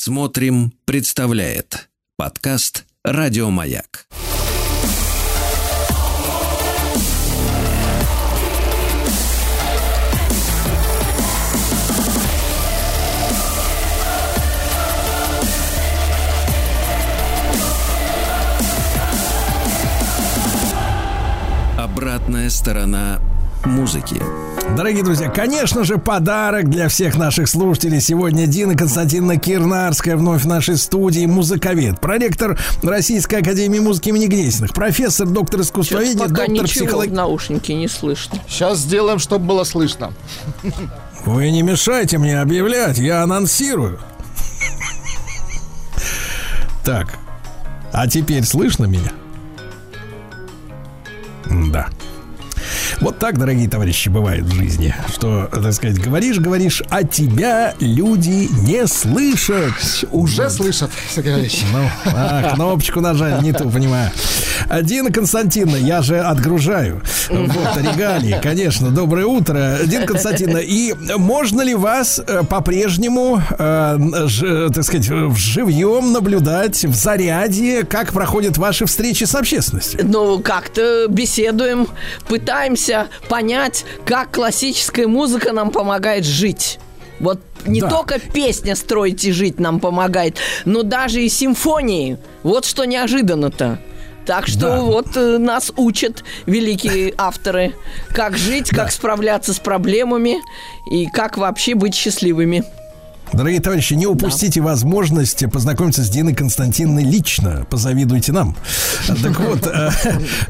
Смотрим, представляет подкаст Радиомаяк. Обратная сторона музыки. Дорогие друзья, конечно же, подарок для всех наших слушателей. Сегодня Дина Константиновна Кирнарская вновь в нашей студии, музыковед, проректор Российской Академии музыки имени Гнесиных, профессор, доктор искусствоведения, Пока доктор психологии. в наушнике не слышно. Сейчас сделаем, чтобы было слышно. Вы не мешайте мне объявлять, я анонсирую. Так, а теперь слышно меня? Да. Вот так, дорогие товарищи, бывает в жизни, что, так сказать, говоришь, говоришь, а тебя люди не слышат. Уже слышат, Сергей Ильич. Ну, а, кнопочку нажали, не ту, понимаю. Дина Константиновна, я же отгружаю. Вот, регалии, конечно. Доброе утро, Дина Константиновна. И можно ли вас э, по-прежнему, э, ж- так сказать, в живьем наблюдать в заряде, как проходят ваши встречи с общественностью? Ну, как-то беседуем, пытаемся понять, как классическая музыка нам помогает жить. Вот не Да. только песня «Строить и жить» нам помогает, но даже и симфонии. Вот что неожиданно-то. Так что Да. вот э, нас учат великие авторы, как жить, как справляться с проблемами и как вообще быть счастливыми. Дорогие товарищи, не упустите возможность познакомиться с Диной Константиновной лично. Позавидуйте нам. Так вот, э,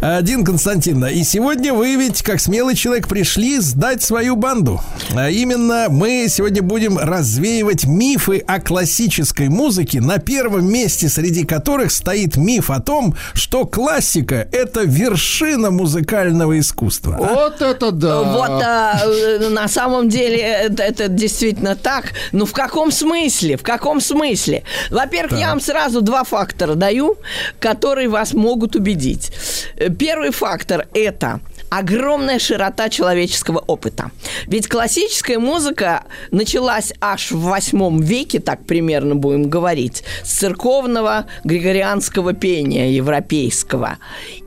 э, Дина Константиновна, и сегодня вы ведь, как смелый человек, пришли сдать свою банду. А именно, мы сегодня будем развеивать мифы о классической музыке, на первом месте среди которых стоит миф о том, что классика – это вершина музыкального искусства. Вот это да. Вот а, э, на самом деле это, это действительно так. Ну в каком смысле? В каком смысле? Во-первых, я вам сразу два фактора даю, которые вас могут убедить. Э, Первый фактор это огромная широта человеческого опыта. Ведь классическая музыка началась аж в восьмом веке, так примерно будем говорить, с церковного григорианского пения европейского.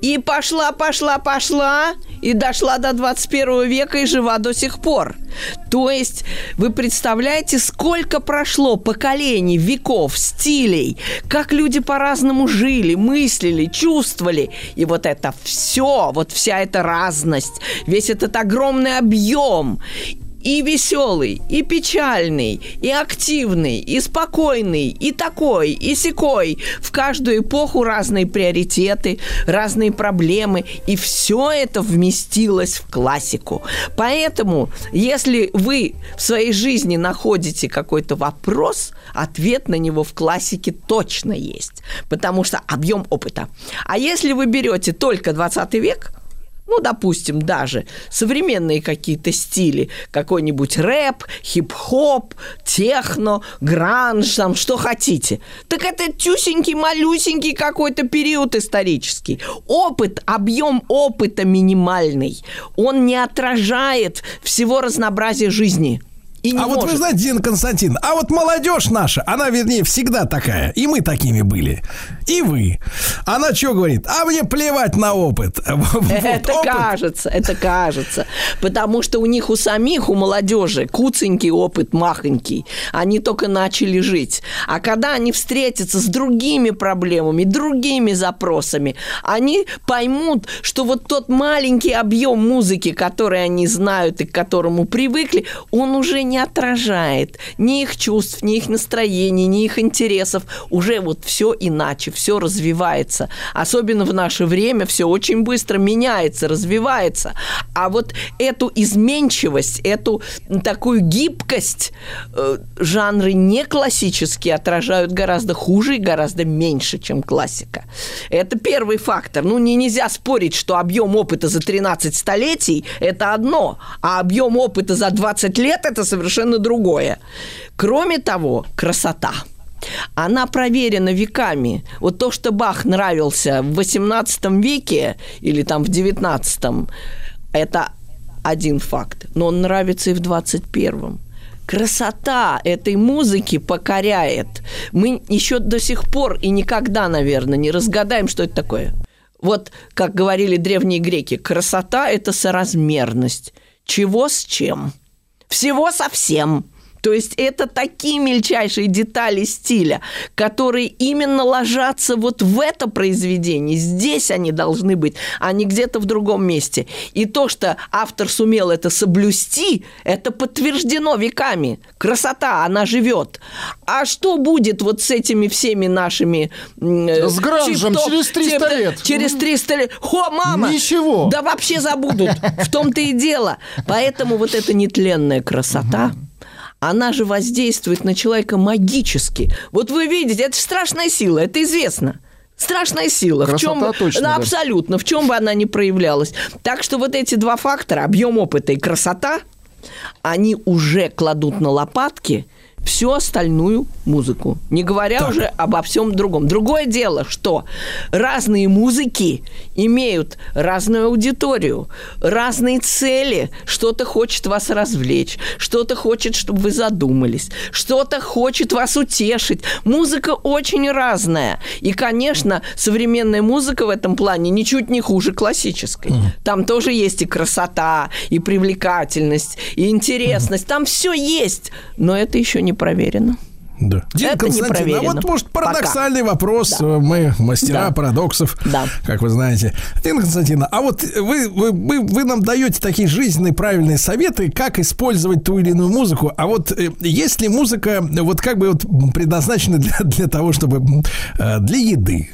И пошла, пошла, пошла, и дошла до 21 века и жива до сих пор. То есть вы представляете, сколько прошло поколений, веков, стилей, как люди по-разному жили, мыслили, чувствовали. И вот это все, вот вся эта разность, весь этот огромный объем и веселый, и печальный, и активный, и спокойный, и такой, и секой. В каждую эпоху разные приоритеты, разные проблемы, и все это вместилось в классику. Поэтому, если вы в своей жизни находите какой-то вопрос, ответ на него в классике точно есть, потому что объем опыта. А если вы берете только 20 век, ну, допустим, даже современные какие-то стили, какой-нибудь рэп, хип-хоп, техно, гранж, там, что хотите. Так это тюсенький, малюсенький какой-то период исторический. Опыт, объем опыта минимальный. Он не отражает всего разнообразия жизни. И не А вот вы может. знаете, Дина Константин, а вот молодежь наша, она, вернее, всегда такая. И мы такими были. И вы. Она что говорит? А мне плевать на опыт. Вот Это опыт. кажется, это кажется. Потому что у них у самих, у молодежи, куценький опыт, махонький. Они только начали жить. А когда они встретятся с другими проблемами, другими запросами, они поймут, что вот тот маленький объем музыки, который они знают и к которому привыкли, он уже не отражает ни их чувств, ни их настроений, ни их интересов. Уже вот все иначе, все развивается. Особенно в наше время все очень быстро меняется, развивается. А вот эту изменчивость, эту такую гибкость э, жанры не классические отражают гораздо хуже и гораздо меньше, чем классика. Это первый фактор. Ну, не, нельзя спорить, что объем опыта за 13 столетий – это одно, а объем опыта за 20 лет – это совершенно другое. Кроме того, красота – она проверена веками. Вот то, что Бах нравился в 18 веке или там в 19, это один факт. Но он нравится и в 21. красота этой музыки покоряет. Мы еще до сих пор и никогда, наверное, не разгадаем, что это такое. Вот, как говорили древние греки, красота – это соразмерность. Чего с чем? Всего совсем. То есть это такие мельчайшие детали стиля, которые именно ложатся вот в это произведение. Здесь они должны быть, а не где-то в другом месте. И то, что автор сумел это соблюсти, это подтверждено веками. Красота, она живет. А что будет вот с этими всеми нашими... Э, с гранжем через 300 тип, лет. Через 300 лет. Хо, мама! Ничего. Да вообще забудут. В том-то и дело. Поэтому вот эта нетленная красота... Угу она же воздействует на человека магически. Вот вы видите, это страшная сила, это известно. Страшная сила. Красота в чем, точно. Да, абсолютно. В чем бы она ни проявлялась. Так что вот эти два фактора, объем опыта и красота, они уже кладут на лопатки – всю остальную музыку. Не говоря так. уже обо всем другом. Другое дело, что разные музыки имеют разную аудиторию, разные цели. Что-то хочет вас развлечь, что-то хочет, чтобы вы задумались, что-то хочет вас утешить. Музыка очень разная. И, конечно, современная музыка в этом плане ничуть не хуже классической. Mm. Там тоже есть и красота, и привлекательность, и интересность. Mm. Там все есть, но это еще не не проверено. Да. Дин Это Константин, а вот может парадоксальный Пока. вопрос. Да. Мы мастера да. парадоксов, да. как вы знаете. Дин Константин, а вот вы, вы, вы, вы нам даете такие жизненные правильные советы, как использовать ту или иную музыку. А вот э, есть ли музыка вот как бы вот предназначена для, для того, чтобы э, для еды?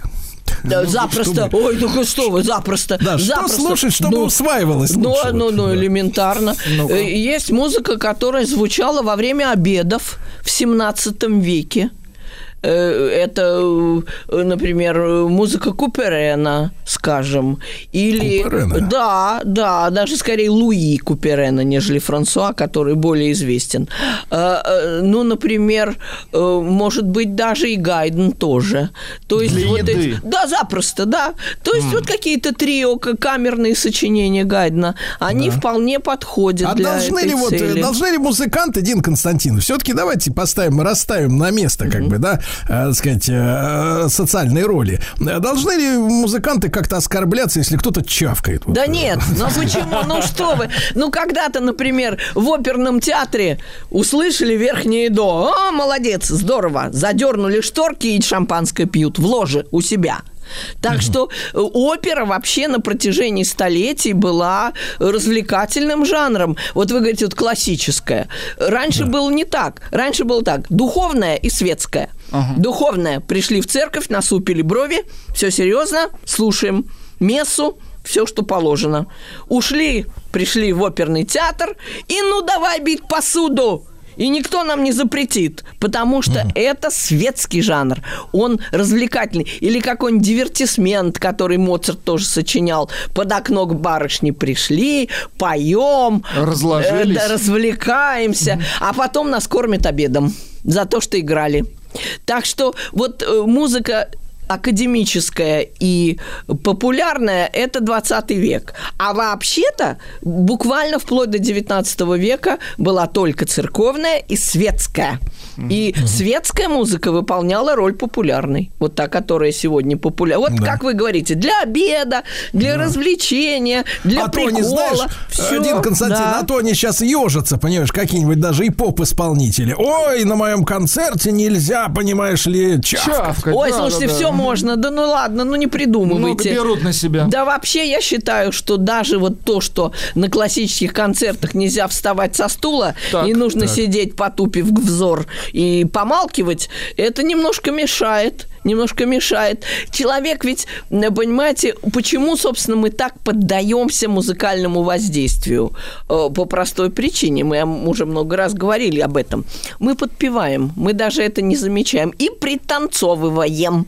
Да, ну, запросто. Чтобы... Ой, ну что вы, запросто. Да, запросто. что слушать, чтобы ну, усваивалось Ну, лучше, ну, ну, да. элементарно. ну -ка. Есть музыка, которая звучала во время обедов в 17 веке. Э, это, э, например, музыка Куперена, скажем, или... Куперена? Да, да, даже скорее Луи Куперена, нежели Франсуа, который более известен. Э, ну, например, может быть, даже и Гайден тоже. То есть Для вот еды. Эти, да, запросто, да. То есть mm. вот какие-то трио, камерные сочинения Гайдена, они да. вполне подходят а для должны этой ли вот, цели. должны ли музыканты, Дин Константин, все-таки давайте поставим, расставим на место, как mm-hmm. бы, да, э, сказать, э, социальные роли. Должны ли музыканты как-то оскорбляться, если кто-то чавкает? Да вот, нет, ну почему? Ну что вы? Ну когда-то, например, в оперном театре услышали верхнее до. О, молодец, здорово. Задернули шторки и шампанское пьют в ложе у себя. Так что э, опера вообще на протяжении столетий была развлекательным жанром. Вот вы говорите, вот классическая. Раньше да. было не так. Раньше было так. Духовная и светская. Ага. Духовная. Пришли в церковь, насупили брови. Все серьезно. Слушаем мессу все, что положено. Ушли, пришли в оперный театр, и ну давай бить посуду. И никто нам не запретит, потому что mm. это светский жанр. Он развлекательный. Или какой-нибудь дивертисмент, который Моцарт тоже сочинял. Под окно к барышне пришли, поем, Разложились. Э, развлекаемся, mm. а потом нас кормят обедом за то, что играли. Так что вот э, музыка академическая и популярная – это 20 век. А вообще-то буквально вплоть до 19 века была только церковная и светская. И mm-hmm. светская музыка выполняла роль популярной. Вот та, которая сегодня популярна. Вот да. как вы говорите, для обеда, для да. развлечения, для а прикола. То, не знаешь, Всё, один Константин, да. а то они сейчас ежатся, понимаешь, какие-нибудь даже и поп-исполнители. Ой, на моем концерте нельзя, понимаешь ли, чавкать. чавкать Ой, да, слушайте, да, все да. Можно. Да ну ладно, ну не придумывайте. Много берут на себя. Да вообще я считаю, что даже вот то, что на классических концертах нельзя вставать со стула так, и нужно так. сидеть, потупив взор и помалкивать, это немножко мешает немножко мешает. Человек ведь, понимаете, почему, собственно, мы так поддаемся музыкальному воздействию? Э, по простой причине, мы уже много раз говорили об этом. Мы подпеваем, мы даже это не замечаем и пританцовываем.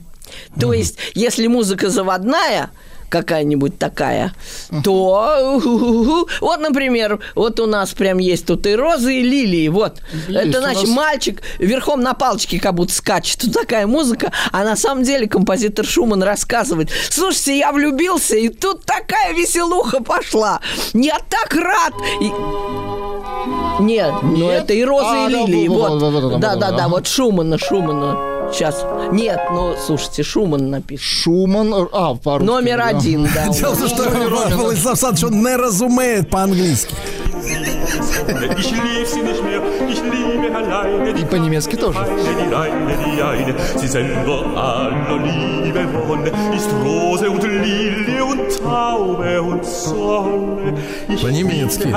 То есть, если музыка заводная, какая-нибудь такая, то вот, например, вот у нас прям есть тут и розы, и лилии, вот. Есть Это значит нас... мальчик верхом на палочке как будто скачет. Тут такая музыка, а на самом деле композитор Шуман рассказывает, слушайте, я влюбился, и тут такая веселуха пошла. Я так рад. И... Нет, ну это и розы, а, и лилии. Вот, да, да, да, вот Шумана, Шумана. Сейчас. Нет, ну, слушайте, Шуман написан. Шуман, а, по Номер один, да. Дело в том, что Владислав Александрович, он не разумеет по-английски. И по-немецки тоже. По-немецки.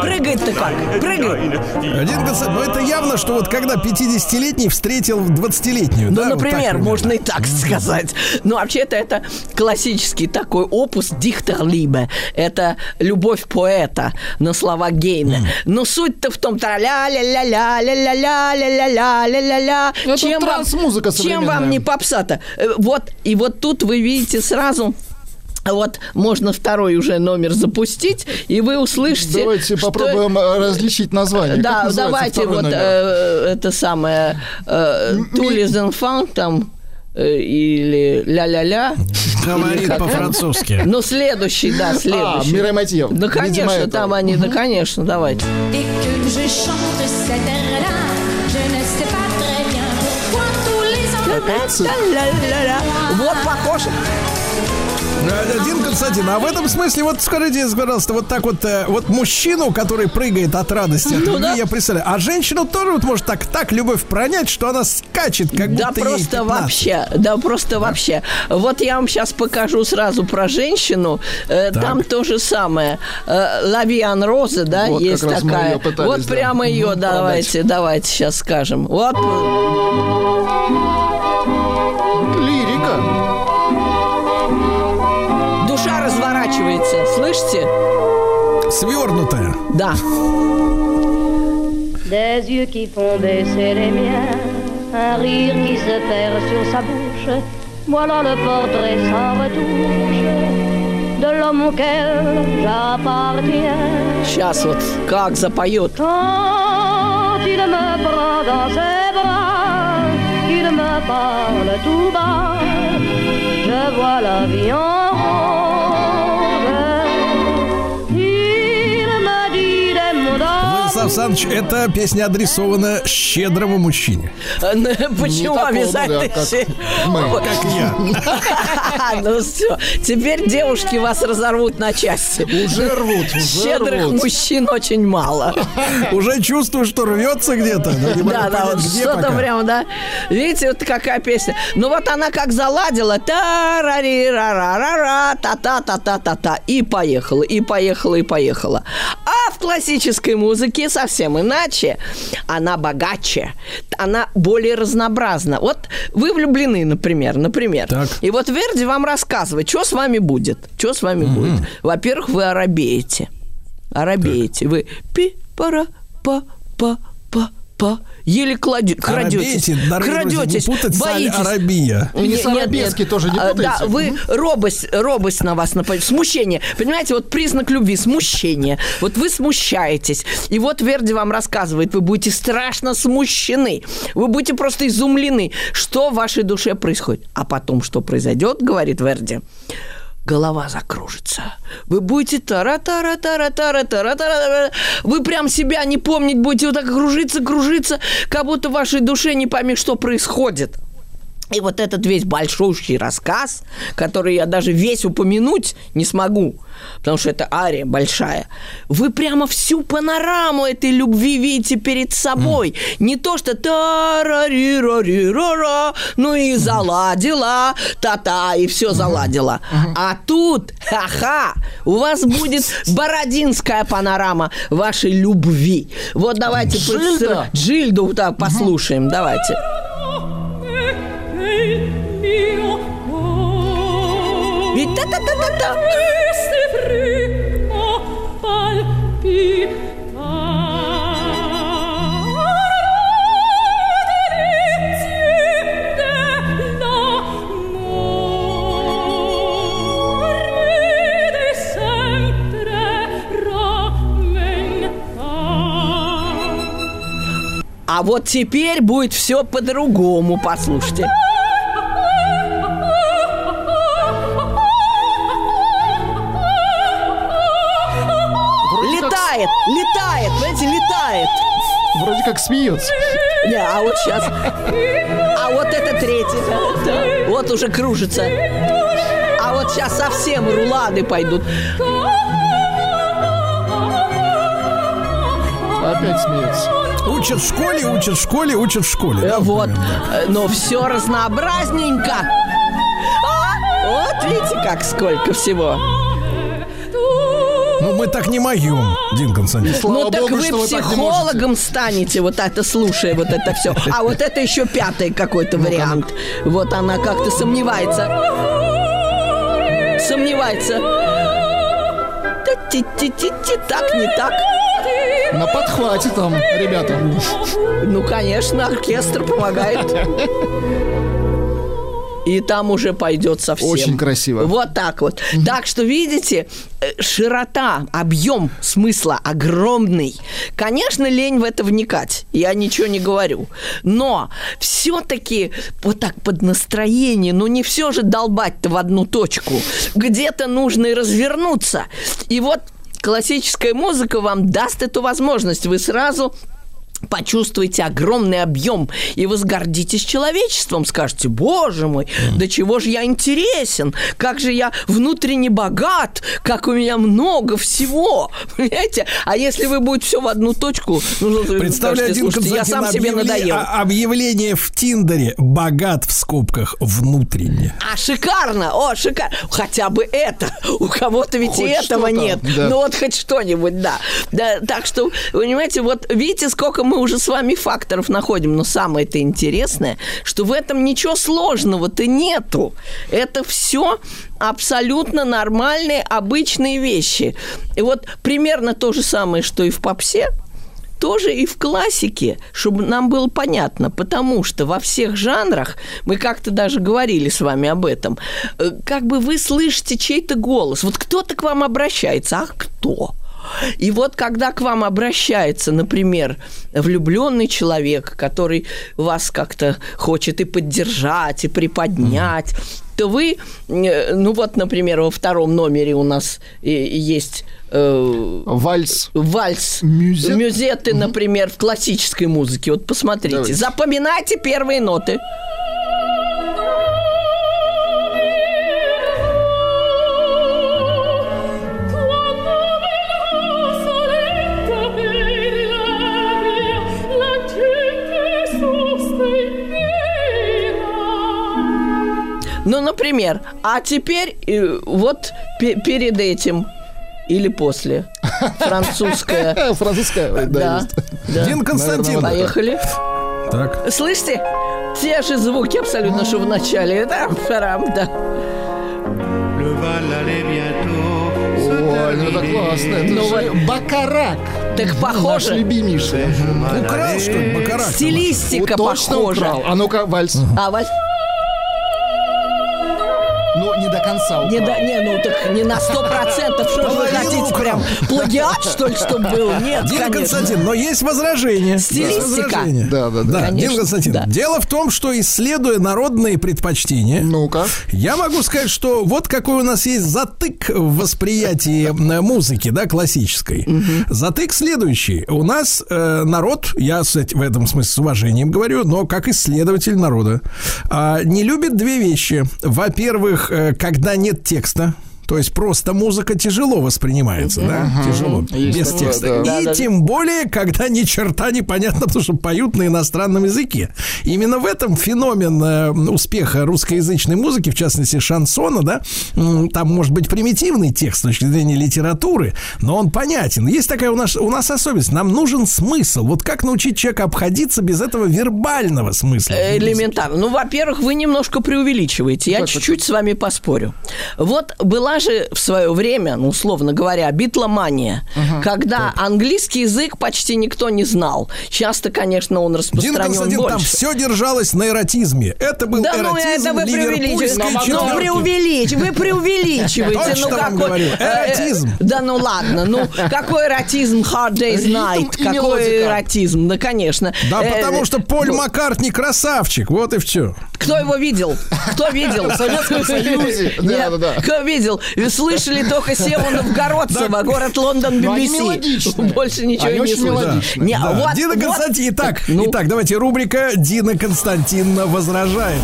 Прыгает-то как? Прыгает. Один концерт. Ну, это явно, что вот когда 50-летний встретил 20-летнюю. Ну, да, например, вот можно и так сказать. Ну, вообще-то это классический такой опус Дихтерлибе. Это любовь поэта на слова Гейна. Mm. Но суть-то в том, ля ля ля ля ля ля ля ля ля ля ля ля Чем вам, чем вам не попса-то? Вот, и вот тут вы видите сразу вот можно второй уже номер запустить, и вы услышите. Давайте что... попробуем различить название. Да, давайте вот э, это самое э, Тулис Enfant там или ля-ля-ля. Говорит по-французски. Ну, следующий, да, следующий. А, Мира Мотив. Да, конечно, там они, угу. да, конечно, давайте. Вот похоже. Один Константин, а в этом смысле, вот скажите, пожалуйста, вот так вот, э, вот мужчину, который прыгает от радости, от ну, любви, да. я представляю, а женщину тоже вот может так, так любовь пронять, что она скачет, как да будто просто ей вообще, да просто да. вообще. Вот я вам сейчас покажу сразу про женщину, э, там то же самое. Э, Лавиан Роза, да, вот есть такая. Пытались, вот да. прямо ее, ну, давайте, продать. давайте сейчас скажем. Вот. разворачивается. Слышите? Свернутая. Да. Des yeux qui font baisser les miens, un rire qui se perd sur sa bouche. Voilà le portrait sans retouche de l'homme auquel j'appartiens. Сейчас вот как запоет. Quand il me prend dans ses bras, qu'il me parle tout bas, je vois la vie en Станислав Александрович, эта песня адресована щедрому мужчине. Ну, почему обязательно? Как я. Ну все, теперь девушки вас разорвут на части. Уже рвут, Щедрых мужчин очень мало. Уже чувствую, что рвется где-то. Да, да, вот что-то прям, да. Видите, вот какая песня. Ну вот она как заладила. та ра ри ра ра ра ра та та та та та та И поехала, и поехала, и поехала. А в классической музыке совсем иначе. Она богаче, она более разнообразна. Вот вы влюблены, например, например. Так. И вот Верди вам рассказывает, что с вами будет. Что с вами угу. будет. Во-первых, вы оробеете. Оробеете. Так. Вы пи-пара-па-па-па еле кладе, крадетесь. Крадетесь, боитесь. Арабия. Не с арабески тоже не путайте. Да, вы робость, робость на вас нападет, смущение. Понимаете, вот признак любви, смущение. Вот вы смущаетесь. И вот Верди вам рассказывает, вы будете страшно смущены. Вы будете просто изумлены, что в вашей душе происходит. А потом, что произойдет, говорит Верди, голова закружится. Вы будете тара тара тара тара тара тара Вы прям себя не помнить будете вот так кружиться, кружиться, как будто в вашей душе не пойми, что происходит. И вот этот весь большущий рассказ, который я даже весь упомянуть не смогу, потому что это ария большая, вы прямо всю панораму этой любви видите перед собой. Mm. Не то, что та ра ри ра ри ра ра ну и заладила, та-та, и все заладила. Mm-hmm. А тут, ха-ха, у вас будет бородинская панорама вашей любви. Вот давайте Джильда, Джильду так послушаем, давайте. Та-та-та-та-та! А вот теперь будет все по-другому, послушайте. Летает, летает, понимаете, летает. вроде как смеется. Не, а вот сейчас. А вот это третий. да, да. Вот уже кружится. А вот сейчас совсем рулады пойдут. Опять смеется. Учат в школе, учат в школе, учат в школе. да, вот. примерно, да. Э, Но все разнообразненько. А, вот видите, как сколько всего. Мы так не моем, Дин Константин. Слава ну так богу, вы что вы психологом станете, вот это слушая, вот это все. А вот это еще пятый какой-то вариант. Вот она как-то сомневается. Сомневается. Так, не так. На подхвате там, ребята. Ну, конечно, оркестр помогает. И там уже пойдет совсем. Очень красиво. Вот так вот. Так что, видите, э, широта, объем смысла огромный. Конечно, лень в это вникать. Я ничего не говорю. Но все-таки вот так под настроение, ну не все же долбать-то в одну точку. Где-то нужно и развернуться. И вот классическая музыка вам даст эту возможность. Вы сразу почувствуете огромный объем, и вы сгордитесь человечеством, скажете, боже мой, до чего же я интересен, как же я внутренне богат, как у меня много всего, понимаете? А если вы будете все в одну точку, ну, вы Представляю, скажете, Дин слушайте, я сам себе надоел. а- Объявление в Тиндере «богат» в скобках внутренне. А шикарно, о, шикарно. Хотя бы это. У кого-то ведь и Хоть этого что-то, нет. да. Ну вот хоть что-нибудь, да. да. Так что, понимаете, вот видите, сколько мы уже с вами факторов находим. Но самое-то интересное, что в этом ничего сложного-то нету. Это все абсолютно нормальные, обычные вещи. И вот примерно то же самое, что и в попсе, тоже и в классике, чтобы нам было понятно, потому что во всех жанрах, мы как-то даже говорили с вами об этом, э, как бы вы слышите чей-то голос, вот кто-то к вам обращается, а кто? И вот когда к вам обращается, например, влюбленный человек, который вас как-то хочет и поддержать, и приподнять, то вы, э, ну вот, например, во втором номере у нас э, есть э, Вальс. вальс, Мюзет. мюзеты, например, в классической музыке. Вот посмотрите, Давайте. запоминайте первые ноты. Ну, например, а теперь э, вот пе- перед этим или после французская. Французская. Да. Дин Константин. Поехали. Так. Слышите? Те же звуки абсолютно, что в начале. Это парам, да. Le bal allait bientôt se Ой, ну это классно. Это Ну же Бакарак. Так Наш похоже. любимейший. M'en Украл, что ли. Бакарак? Стилистика Точно похожа. украл. А ну-ка, вальс. А вот Ну, конца не, да, не, ну так не на сто процентов, что же вы хотите, прям плагиат, что ли, чтобы был? Нет, Дин. Константин, но есть возражение. Стилистика. возражение. Да, да, да. Дин Константин, да. дело в том, что исследуя народные предпочтения, Ну-ка. я могу сказать, что вот какой у нас есть затык в восприятии э, музыки, да, классической. Затык следующий. У нас э, народ, я в этом смысле с уважением говорю, но как исследователь народа, а, не любит две вещи. Во-первых, э, когда нет текста. То есть просто музыка тяжело воспринимается, да? Тяжело. Без текста. И тем более, когда ни черта непонятно, потому что поют на иностранном языке. Именно в этом феномен э, успеха русскоязычной музыки, в частности шансона, да, там может быть примитивный текст с точки зрения литературы, но он понятен. Есть такая у нас, у нас особенность, нам нужен смысл. Вот как научить человека обходиться без этого вербального смысла? Элементарно. Ну, во-первых, вы немножко преувеличиваете. Я чуть-чуть с вами поспорю. Вот была даже в свое время, ну, условно говоря, битломания, когда английский язык почти никто не знал. Часто, конечно, он распространен там больше. все держалось на эротизме. Это был Да, ну эротизм это вы преувеличиваете. Ну, четверки. преувеличиваете. Вы преувеличиваете. Точно ну, вам какой... говорю. э, Эротизм. Да ну ладно. Ну, какой эротизм Hard Day's Night? Какой мелодика. эротизм? Да, конечно. Да, Э, потому что Поль ну, Маккартни красавчик, вот и все. Кто его видел? Кто видел? В Советском Союзе. Да, да, да. Кто видел? Вы слышали только Севу Новгородцева, город Лондон, BBC. Больше ничего не очень слышали. Дина Константин. Итак, ну. итак, давайте рубрика Дина Константиновна возражает.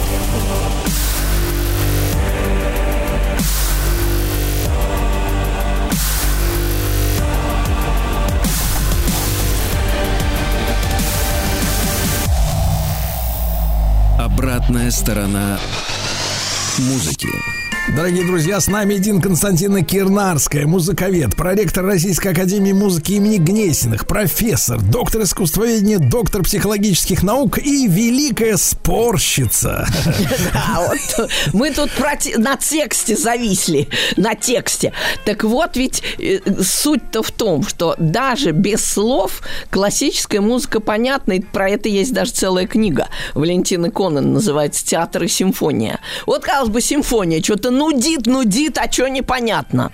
Обратная сторона музыки. Дорогие друзья, с нами Дин Константина Кирнарская, музыковед, проректор Российской Академии Музыки имени Гнесиных, профессор, доктор искусствоведения, доктор психологических наук и великая спорщица. Да, вот мы тут на тексте зависли, на тексте. Так вот, ведь э, суть-то в том, что даже без слов классическая музыка понятна, и про это есть даже целая книга Валентины Конан, называется «Театр и симфония». Вот, казалось бы, симфония что-то нудит, нудит, а что непонятно.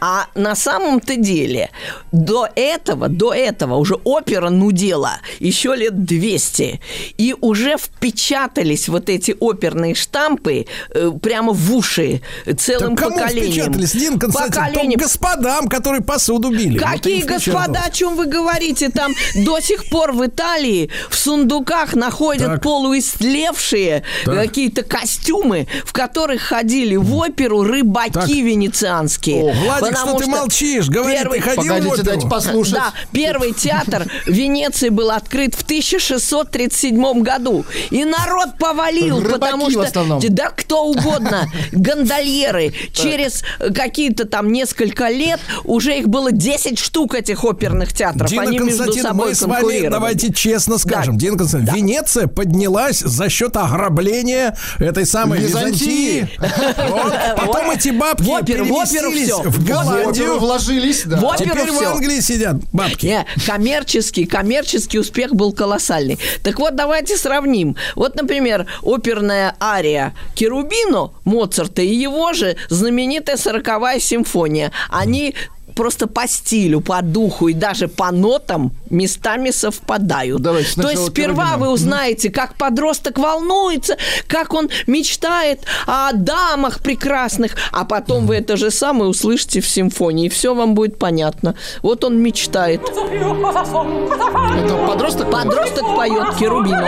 А на самом-то деле до этого, до этого уже опера нудела еще лет 200. И уже впечатались вот эти оперные штампы э, прямо в уши целым Так кому поколением. впечатались, Дин Константин? Поколением. Господам, которые посуду били. Вот Какие им господа, о чем вы говорите? Там до сих пор в Италии в сундуках находят Так. полуистлевшие Так. какие-то костюмы, в которых ходили в оперу рыбаки Так. венецианские. О, Владик, Потому что ты молчишь? Говори, первый- ты ходил в Погодите, оперу? дайте послушать. Да, первый театр Венеции был открыт в 1637 году. И народ повалил, Рыбаки потому в что... основном. Да кто угодно. Гондольеры. Через э, какие-то там несколько лет уже их было 10 штук, этих оперных театров. Дина Они между собой мы с вами давайте честно скажем. Да. Дина Константин, Венеция поднялась за счет ограбления этой самой Византии. Византии. Потом эти бабки В оперу, в оперу в В Голландию. вложились, да. В оперу Теперь в всё. Англии сидят бабки. Не, коммерческий, коммерческий успех был колоссальный. Так вот, давайте сравним. Вот, например, оперная ария Керубино Моцарта и его же знаменитая сороковая симфония. Они просто по стилю, по духу и даже по нотам местами совпадают. Давайте То есть сперва Керубина. вы узнаете, как подросток волнуется, как он мечтает о дамах прекрасных, а потом вы это же самое услышите в симфонии, и все вам будет понятно. Вот он мечтает. Это подросток? Подросток поет Керубину.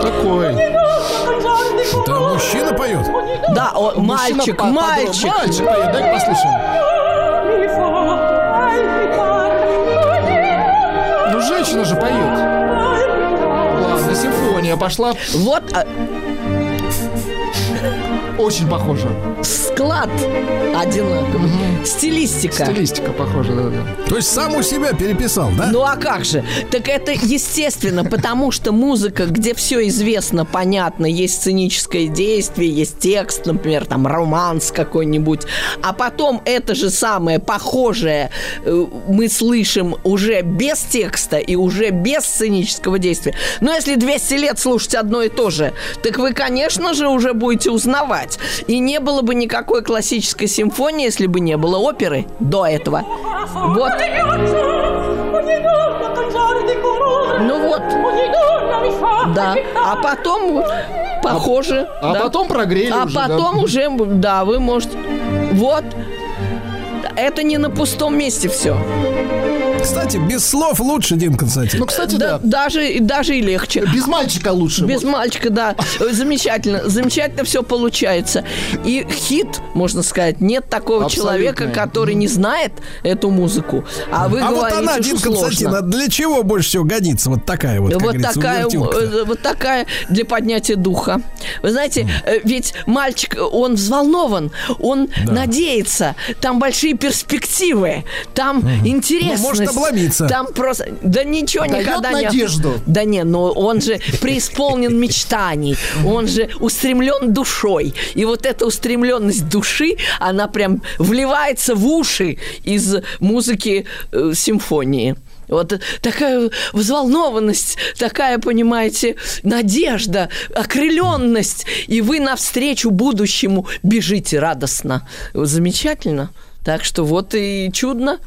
Такой. Это мужчина поет. Да, о, Мужчина мальчик, мальчик. Мальчик поет, дай послушаем. Женщина же поет. Ладно, симфония пошла. Вот а, Очень похоже. склад одинаковый. Стилистика. Стилистика похожа, да-да. То есть сам у себя переписал, да? Ну а как же? Так это естественно, потому что музыка, где все известно, понятно, есть сценическое действие, есть текст, например, там романс какой-нибудь, а потом это же самое похожее э, мы слышим уже без текста и уже без сценического действия. Но если 200 лет слушать одно и то же, так вы, конечно же, уже будете узнавать. И не было бы никакой классической симфонии, если бы не было оперы до этого. Вот. Ну вот. Да. А потом вот похоже. А да. потом прогрели А уже, да. потом уже, да, вы можете. Вот. Это не на пустом месте все. Кстати, без слов лучше, Дин Константин. Ну, кстати, Да, да. даже, даже и легче. Без мальчика лучше. Без вот. мальчика, да. Замечательно. Замечательно все получается. И хит, можно сказать, нет такого Абсолютно. человека, который не знает эту музыку. А вы а вот говорите, она, что Дин Константин, а для чего больше всего годится вот такая вот, как вот такая, э, вот такая для поднятия духа. Вы знаете, э, ведь мальчик, он взволнован, он надеется, там большие перспективы, там интересность. Ну, может обломиться. Там просто... Да ничего Дает никогда не... надежду. Да не, но он же преисполнен мечтаний, он же устремлен душой. И вот эта устремленность души, она прям вливается в уши из музыки э, симфонии. Вот такая взволнованность, такая, понимаете, надежда, окрыленность. И вы навстречу будущему бежите радостно. Замечательно. Так что вот и чудно.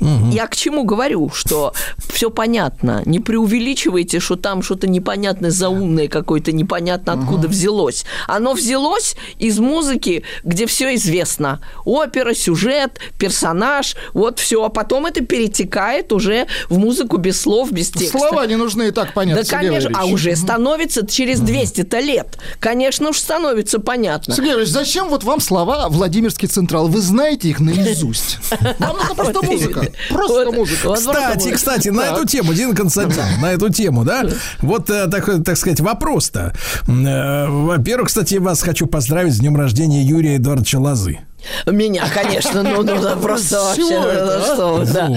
Я к чему говорю, что все понятно. Не преувеличивайте, что там что-то непонятное, заумное какое-то, непонятно откуда взялось. Оно взялось из музыки, где все известно. Опера, сюжет, персонаж, вот все. А потом это перетекает уже в музыку без слов, без текста. Слова не нужны и так понятно. Да, конечно, а уже становится через 200-то лет. Конечно уж становится понятно. Сергей Ильич, зачем вот вам слова Владимирский Централ? Вы знаете их наизусть. Вам нужна просто музыка. Просто Вот- музыка. вот Кстати, кстати, на эту тему, Дин Константин, на эту тему, да, вот, э, так, так сказать, вопрос-то. Э, Во-первых, кстати, вас хочу поздравить с днем рождения Юрия Эдуардовича Лозы. Меня, конечно, ну, ну, да, просто вообще, ну, а? что да.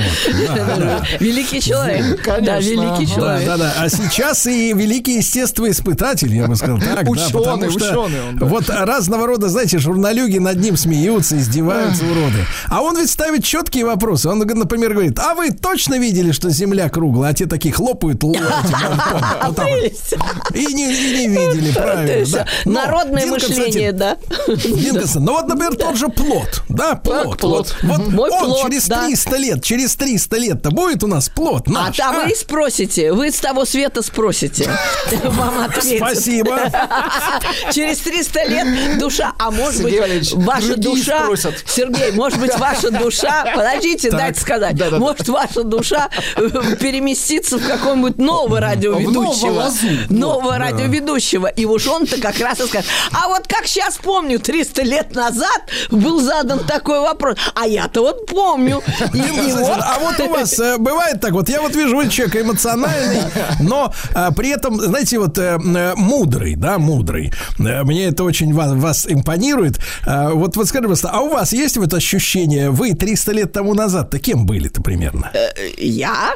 Великий человек. Конечно, Да, великий человек. Да, да. А сейчас и великий естествоиспытатель, я бы сказал так, да, Ученый, ученый он, да. вот разного рода, знаете, журналюги над ним смеются, издеваются, уроды. А он ведь ставит четкие вопросы. Он, например, говорит, а вы точно видели, что Земля круглая? А те такие хлопают. Прелесть. И не, и не видели, правильно. Народное мышление, да. Дин Константин, ну вот, например, тот же плод, да, плод. плод. Вот, вот Мой он плод, через да. 300 лет, через 300 лет-то будет у нас плод А наш. там а? вы и спросите, вы с того света спросите. Вам ответят. Спасибо. Через 300 лет душа, а может быть, ваша душа... Сергей, может быть, ваша душа... Подождите, Так. дайте сказать. Может, ваша душа э, переместится в какого-нибудь нового радиоведущего. Нового радиоведущего. И уж он-то как раз и скажет, а вот как сейчас помню, 300 лет назад был задан такой вопрос. А я-то вот помню. И, вот... А вот у вас э, бывает так, вот я вот вижу, вы человек эмоциональный, но а, при этом, знаете, вот э, э, мудрый, да, мудрый. Э, Мне это очень вас, вас импонирует. Вот, вот скажите, пожалуйста, а у вас есть вот ощущение, вы 300 лет тому назад-то кем были-то примерно? Я?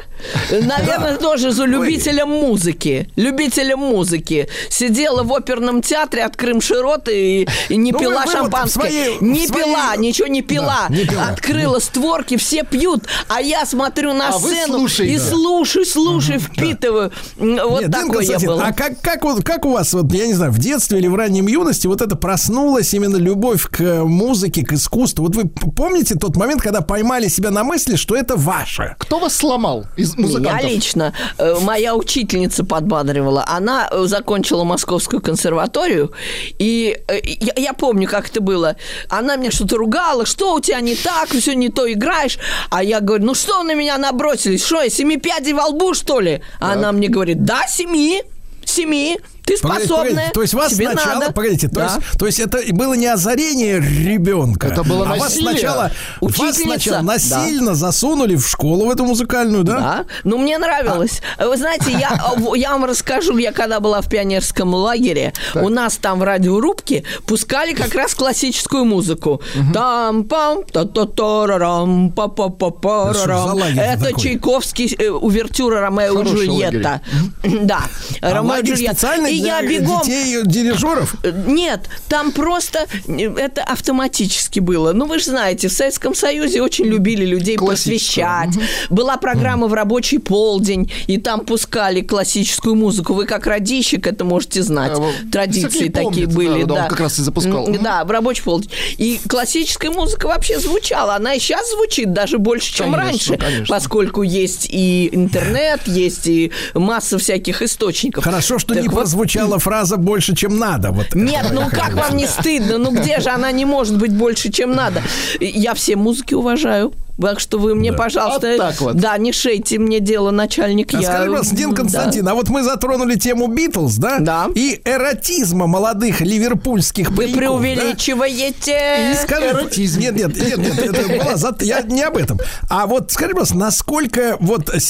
Наверное, тоже за любителем музыки. Любителем музыки. Сидела в оперном театре от Крым-Широт и, и не Ну, вы- пила вы вот шампанское. своей- не пила, ничего не пила. Да, не пила. Открыла створки, все пьют, а я смотрю на А сцену слушаете. и слушаю, слушаю, впитываю. М, Вот Нет, такой я Константин, был. А как, как, вот, как у вас, вот, я не знаю, в детстве или в раннем юности вот это проснулась именно любовь к э, музыке, к искусству? Вот вы помните тот момент, когда поймали себя на мысли, что это ваше? Кто вас сломал из музыкантов? лично э, моя учительница подбадривала. Она э, закончила Московскую консерваторию, и я, я помню, как это было. Она меня что-то ругала, что у тебя не так, все не то играешь. А я говорю, ну что на меня набросились? Что, я семи пядей во лбу, что ли? А Она мне говорит, да, семи, семи. Ты способная. погодите, то есть вас тебе сначала, надо. погодите, то, Да. есть, то есть это было не озарение ребенка, Это было а вас насилие. сначала, вас сначала да. насильно засунули в школу в эту музыкальную, да? Да. Ну, мне нравилось. Вы знаете, я, я вам расскажу, я когда была в пионерском лагере, у нас там в радиорубке пускали как раз классическую музыку. там пам та та та рам па па па па за лагерь Это такой? Чайковский э, увертюра Ромео и Джульетта. Да. А Ромео и Джульетта. И я бегом детей дирижеров? Э, Нет, там просто э, это автоматически было. Ну, вы же знаете, в Советском Союзе очень любили людей просвещать. Была программа в рабочий полдень, и там пускали классическую музыку. Вы как радищик это можете знать. А, Традиции такие помнит, были. да, да, он как раз и запускал. Да, в рабочий полдень. И классическая музыка вообще звучала. Она и сейчас звучит даже больше, чем Конечно, раньше. конечно. Поскольку есть и интернет, есть и масса всяких источников. Хорошо, что Так не вот, прозвучала фраза больше, чем надо. Вот. нет, ну как вам не стыдно? Ну где же она не может быть больше, чем надо? Я все музыки уважаю. Так что вы мне, Да. пожалуйста, Вот так вот. да, не шейте мне дело, начальник. А я, скажи, пожалуйста, Дин да. Константин, а вот мы затронули тему Битлз, да? Да. И эротизма молодых ливерпульских Вы пареньков, да? преувеличиваете. И скажи, Эротизм. нет, нет, нет, нет, это была зат- я не об этом. А вот скажи, пожалуйста, насколько вот э,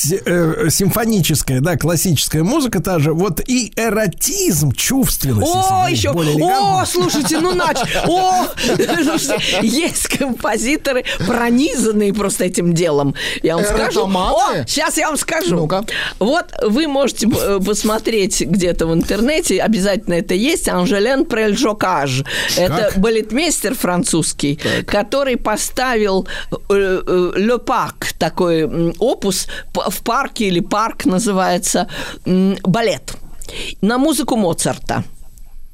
симфоническая, да, классическая музыка та же, вот и эротизм, чувственность, если О, еще, более о, слушайте, ну нач, о, слушайте, есть композиторы, пронизанные просто этим делом. Я вам скажу. Эротоманы? О, сейчас я вам скажу. Ну-ка. Вот вы можете э, посмотреть где-то в интернете, обязательно это есть, Анжелен Прельжокаж. Это балетмейстер французский, который поставил э, э, Le Parc, такой опус в парке или парк называется балет на музыку Моцарта.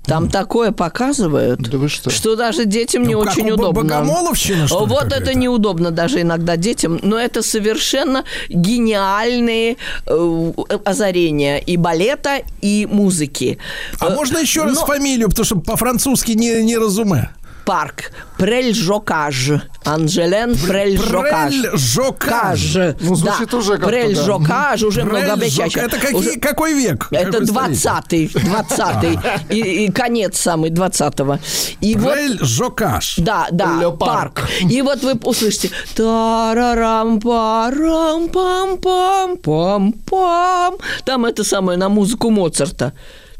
Там такое показывают, Да вы что? даже детям не Ну, как очень у удобно. Богомоловщина, что Вот какая-то? это неудобно даже иногда детям, но это совершенно гениальные э, озарения и балета, и музыки. А Э, можно еще раз но- фамилию, потому что по-французски не, не разуме. Парк Прельжокаж. Анжелен Прельжокаж. Прельжокаж. Ну, звучит уже как-то, да. Прельжокаж уже Прельжок. многообещающе. Это какие, Уже- какой век? Это Какое столетие? 20-й, 20-й, и, и конец самый 20-го. И вот Прельжокаж. Да, да, Ле парк. парк. И вот вы услышите тарарам парам пам пам пам пам Там это самое на музыку Моцарта.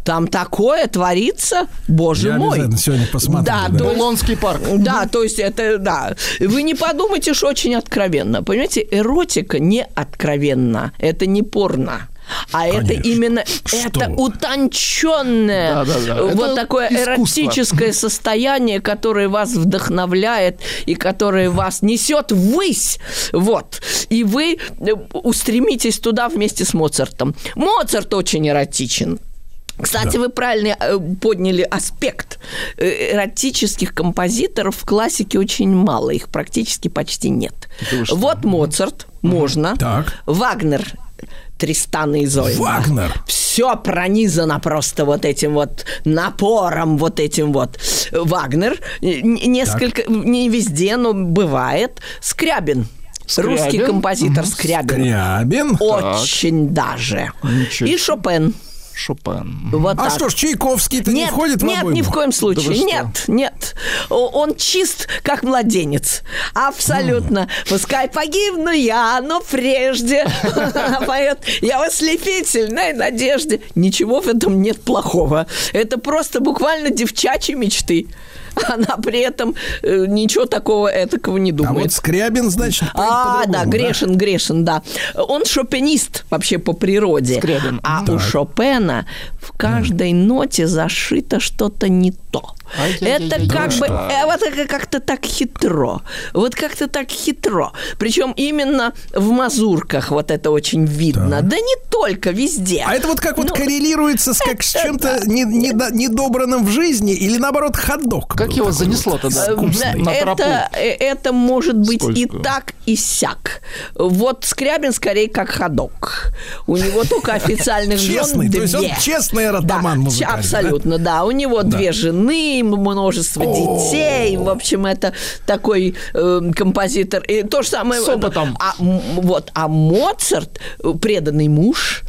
Там такое творится, боже Я мой. сегодня посмотрю, Да, да. Булонский парк. да, то есть это, да. Вы не подумайте, что очень откровенно. Понимаете, эротика не откровенна. Это не порно. А это Конечно. именно Что это утонченное Да-да-да. вот Это такое искусство. эротическое состояние, которое вас вдохновляет и которое вас несет ввысь. Вот. И вы э, устремитесь туда вместе с Моцартом. Моцарт очень эротичен. Кстати, вы правильно э, подняли аспект. Э, Эротических композиторов в классике очень мало, их практически почти нет. Вот Моцарт, можно. Так. Вагнер, Тристан и Изольда. Вагнер. Все пронизано просто вот этим вот напором, вот этим вот. Вагнер, н- несколько, не везде, но бывает. Скрябин. Скрябин? Русский композитор Скрябин. Скрябин. Очень даже. Ничего И. Шопен. Шопен. Вот А так. что ж, Чайковский-то не входит в нет, обойму? ни в коем случае. Да нет, нет. Он чист, как младенец. Абсолютно. Пускай погибну я, но прежде поет я в ослепительной надежде. Ничего в этом нет плохого. Это просто буквально девчачьи мечты. Она при этом э, ничего такого этакого не А думает. вот Скрябин, значит, А, по-другому, да, грешен, грешен, да. Он шопенист вообще по природе. Скрябин. А у Шопена в каждой ноте зашито что-то не то. Ай-яй-яй-яй. Это как Да бы, что? э, вот это как-то так хитро. Вот как-то так хитро. Причем именно в мазурках вот это очень видно. Да не только, везде. А это вот как вот Ну, коррелируется с, как с чем-то не- не- недобранным в жизни или наоборот ходок? Как его занесло вот тогда? искусный? На это, э, это может быть и Скользкую. так, и сяк. Вот Скрябин скорее как ходок. У него только официальных жен Честный, то есть он две. честный да, музыкальный, абсолютно, да. У него две жены, множество детей. В общем, это такой э, композитор. И то же самое... С опытом. А, вот, а Моцарт, э, преданный муж,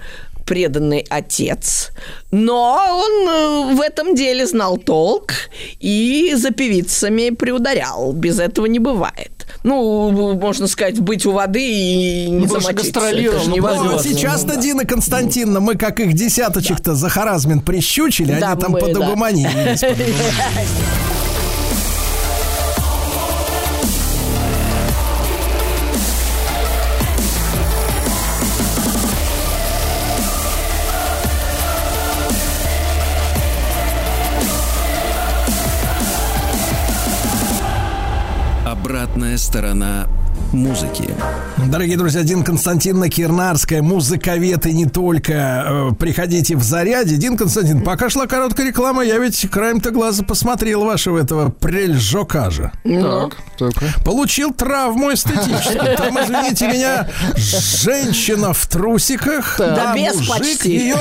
преданный отец, но он э, в этом деле знал толк и за певицами приударял. Без этого не бывает. Ну, можно сказать, быть у воды и не Больше замочиться. Это же ну, Ну, сейчас-то Дина Константиновна, мы как их десяточек-то за харазмин прищучили, Да, они там мы, да. сторона музыки. Дорогие друзья, Дин Константиновна Кирнарская, музыковед и не только. Э, Приходите в заряде. Дин Константин, пока шла короткая реклама, я ведь краем-то глаза посмотрел вашего этого прельжокажа. Так, так. Получил травму эстетическую. Там, извините меня, женщина в трусиках, Да а без мужик почти. ее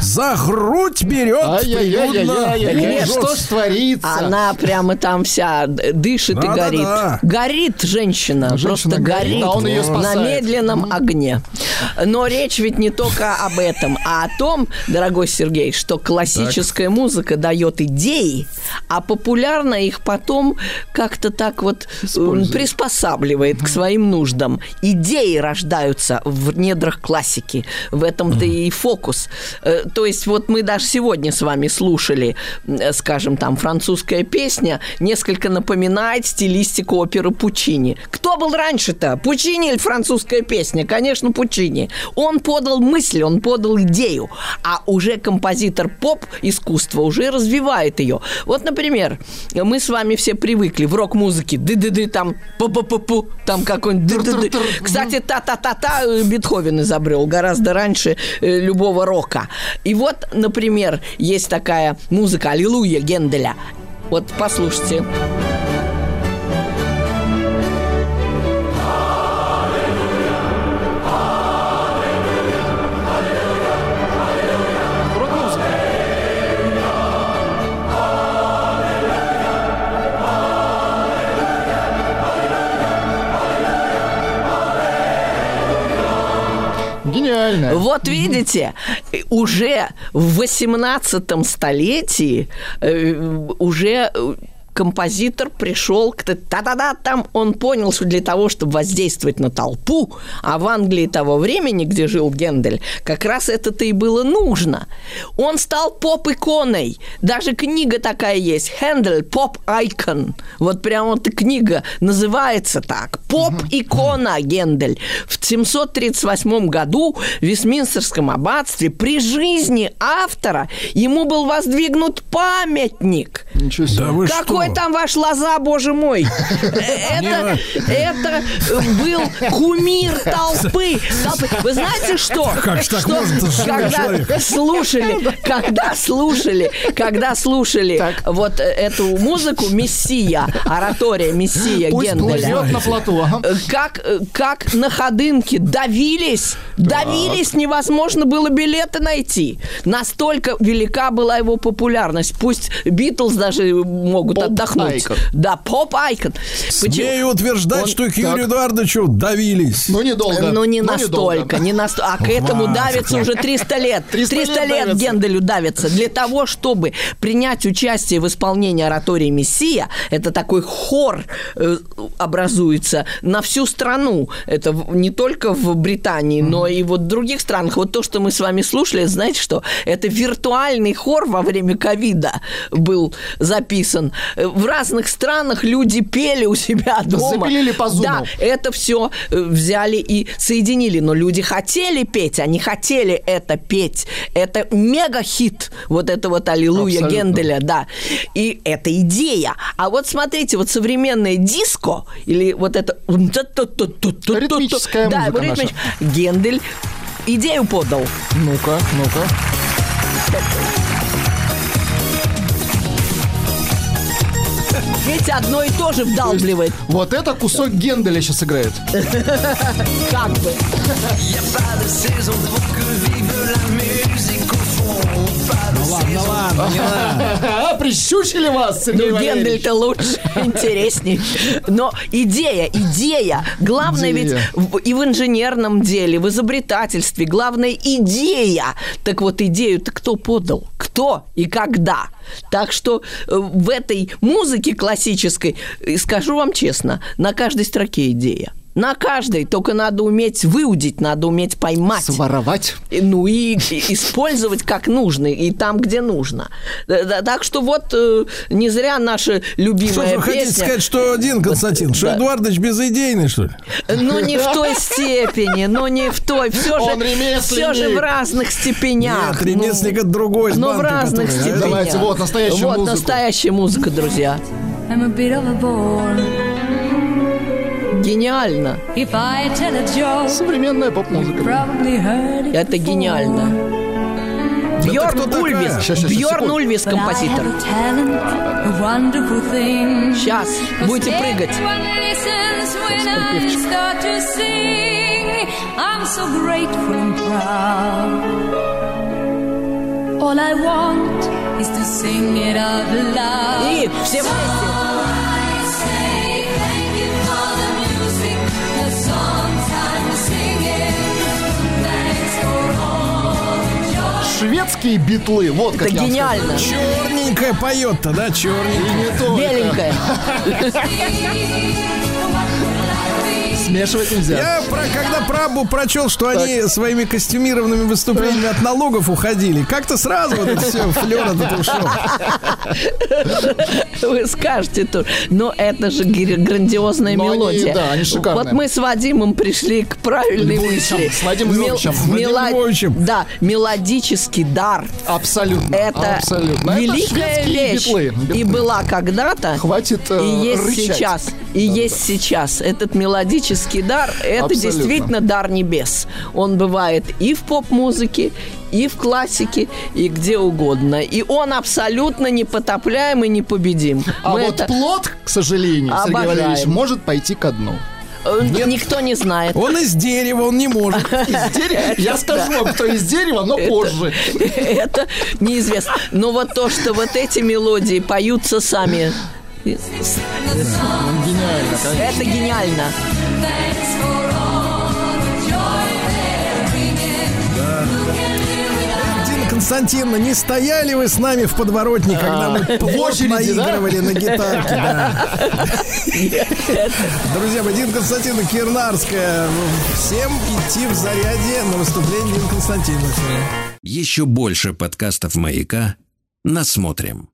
за грудь берет. Ай-яй-яй-яй-яй. Что ж творится? Она прямо там вся дышит и горит. Горит женщина. Женщина просто горит, а он ее на медленном огне. Но речь ведь не только об этом, а о том, дорогой Сергей, что классическая музыка дает идеи, а популярно их потом как-то так вот м, Использует. приспосабливает к своим нуждам. Идеи рождаются в недрах классики. В этом-то и фокус. Э, То есть вот мы даже сегодня с вами слушали, э, скажем, там французская песня, несколько напоминает стилистику оперы Пучини. Кто был раньше-то? Пучини или французская песня? Конечно, Пучини. Он подал мысль, он подал идею, а уже композитор поп-искусства уже развивает ее. Вот, например, мы с вами все привыкли в рок-музыке ды-ды-ды, там пу-пу-пу-пу, там какой-нибудь ды-ды-ды. Кстати, та-та-та-та э, Бетховен изобрел гораздо раньше э, любого рока. И вот, например, есть такая музыка «Аллилуйя» Генделя. Вот послушайте. Рок-музыка. Гениально. Вот видите, уже в 18 столетии э, уже э, композитор пришел к та-да-да, там он понял, что для того, чтобы воздействовать на толпу, а в Англии того времени, где жил Гендель, как раз это-то и было нужно. Он стал поп-иконой. Даже книга такая есть. Хендель, поп-айкон. Вот прямо вот книга называется так. Поп-икона Гендель. В 738 году в Вестминстерском аббатстве при жизни автора ему был воздвигнут памятник. Ничего себе. Да вы Какой там ваш лоза, боже мой? Это, это был кумир толпы. толпы. Вы знаете что? Как так Что с живым когда слушали, когда слушали, когда слушали вот э, эту музыку Мессия, оратория Мессия Пусть Генделя. плывет на плоту. ага. Э, Как, э, как на ходынке давились, давились, невозможно было билеты найти. Настолько велика была его популярность. Пусть Битлз даже могут отдохнуть. Поп-айкон. Да, поп-айкон. Почему? Смею утверждать, Он- что к Юрию Эдуардовичу давились. Ну, недолго. Ну, не Ну, настолько, не настолько. А к этому давится уже 300 лет. 300 300 лет лет давится. Генделю давится. Для того, чтобы принять участие в исполнении оратории Мессия, это такой хор э, образуется на всю страну. Это не только в Британии, но и вот в других странах. Вот то, что мы с вами слушали, знаете что? Это виртуальный хор во время ковида был записан. Э, В разных странах люди пели у себя дома. Запилили по зуму. Да, это все взяли и соединили. Но люди хотели петь, они хотели это петь. Это мега-хит, вот это вот «Аллилуйя» Абсолютно. Генделя, да. И это идея. А вот смотрите, вот современное диско, или вот это... Ритмическая да, музыка ритмич- Гендель идею подал. Ну-ка, ну-ка. Ведь одно и то же вдалбливает. Вот это кусок Генделя сейчас играет. Как бы. Ну ладно, ладно, не надо. А, прищучили вас, Сергей Ну. Гендель-то лучше, интересней. Но идея, идея. Главное ведь и в инженерном деле, в изобретательстве. Главное идея. Так вот, идею-то кто подал? Кто и когда? Так что э, в этой музыке классической, э, скажу вам честно, на каждой строке идея. На каждой, только надо уметь выудить, надо уметь поймать. Своровать. И- Ну и, и использовать как нужно, и там, где нужно. Так что вот э, не зря наша любимая Что ж вы хотите песня. сказать, что один, Константин? Что Да. Эдуардович безыдейный, что ли? Ну, не в той степени, ну, не в той. Все же, Он ремесленник. все же в разных степенях. Нет, ремесленник это другой из Ну, в разных который- степенях. Давайте, вот настоящую Вот музыку. настоящая музыка, друзья. I'm a bit of a bore. Гениально. Современная поп-музыка. Это гениально. Бьорн такая? Ульвис. Щас, щас, Бьорн. Ульвис, композитор. Сейчас будете прыгать. Everyone listens when шведские битлы. Вот как Это я вам гениально. Черненькая поет-то, да, черненькая. И не только. Беленькая. Смешивать нельзя. Я про, когда правду прочел, что они своими костюмированными выступлениями от налогов уходили, как-то сразу вот это все, флер этот ушел. Вы скажете тут. Но это же грандиозная Но они, мелодия. да, они шикарные. Вот мы с Вадимом пришли к правильной Львовичем, мысли. с Вадимом Мел- Львовичем. Вадимом мело- Львовичем. Да, мелодический дар. Абсолютно. Это абсолютно. Это великая шведские вещь. битлы. И была когда-то. Хватит э, И есть рычать. сейчас. И есть сейчас. Этот мелодический дар, это Абсолютно. действительно дар небес. Он бывает и в поп-музыке, и в классике, и где угодно. И он абсолютно непотопляем и непобедим. А Мы вот это, плод, к сожалению, Сергей Обожаем. Валерьевич, может пойти ко дну. э, никто не знает. Он из дерева, он не может. Из дерева? Я скажу вам, кто из дерева, но позже. Это неизвестно. Но вот то, что вот эти мелодии поются сами, Гениально, конечно. это гениально. Дина Константиновна, не стояли вы с нами в подворотне, когда мы плот очереди, да? наигрывали на гитарке? да. Друзья Дина Константиновна Кирнарская. Всем идти в заряде на выступление Дины Константиновны. Еще больше подкастов «Маяка» насмотрим.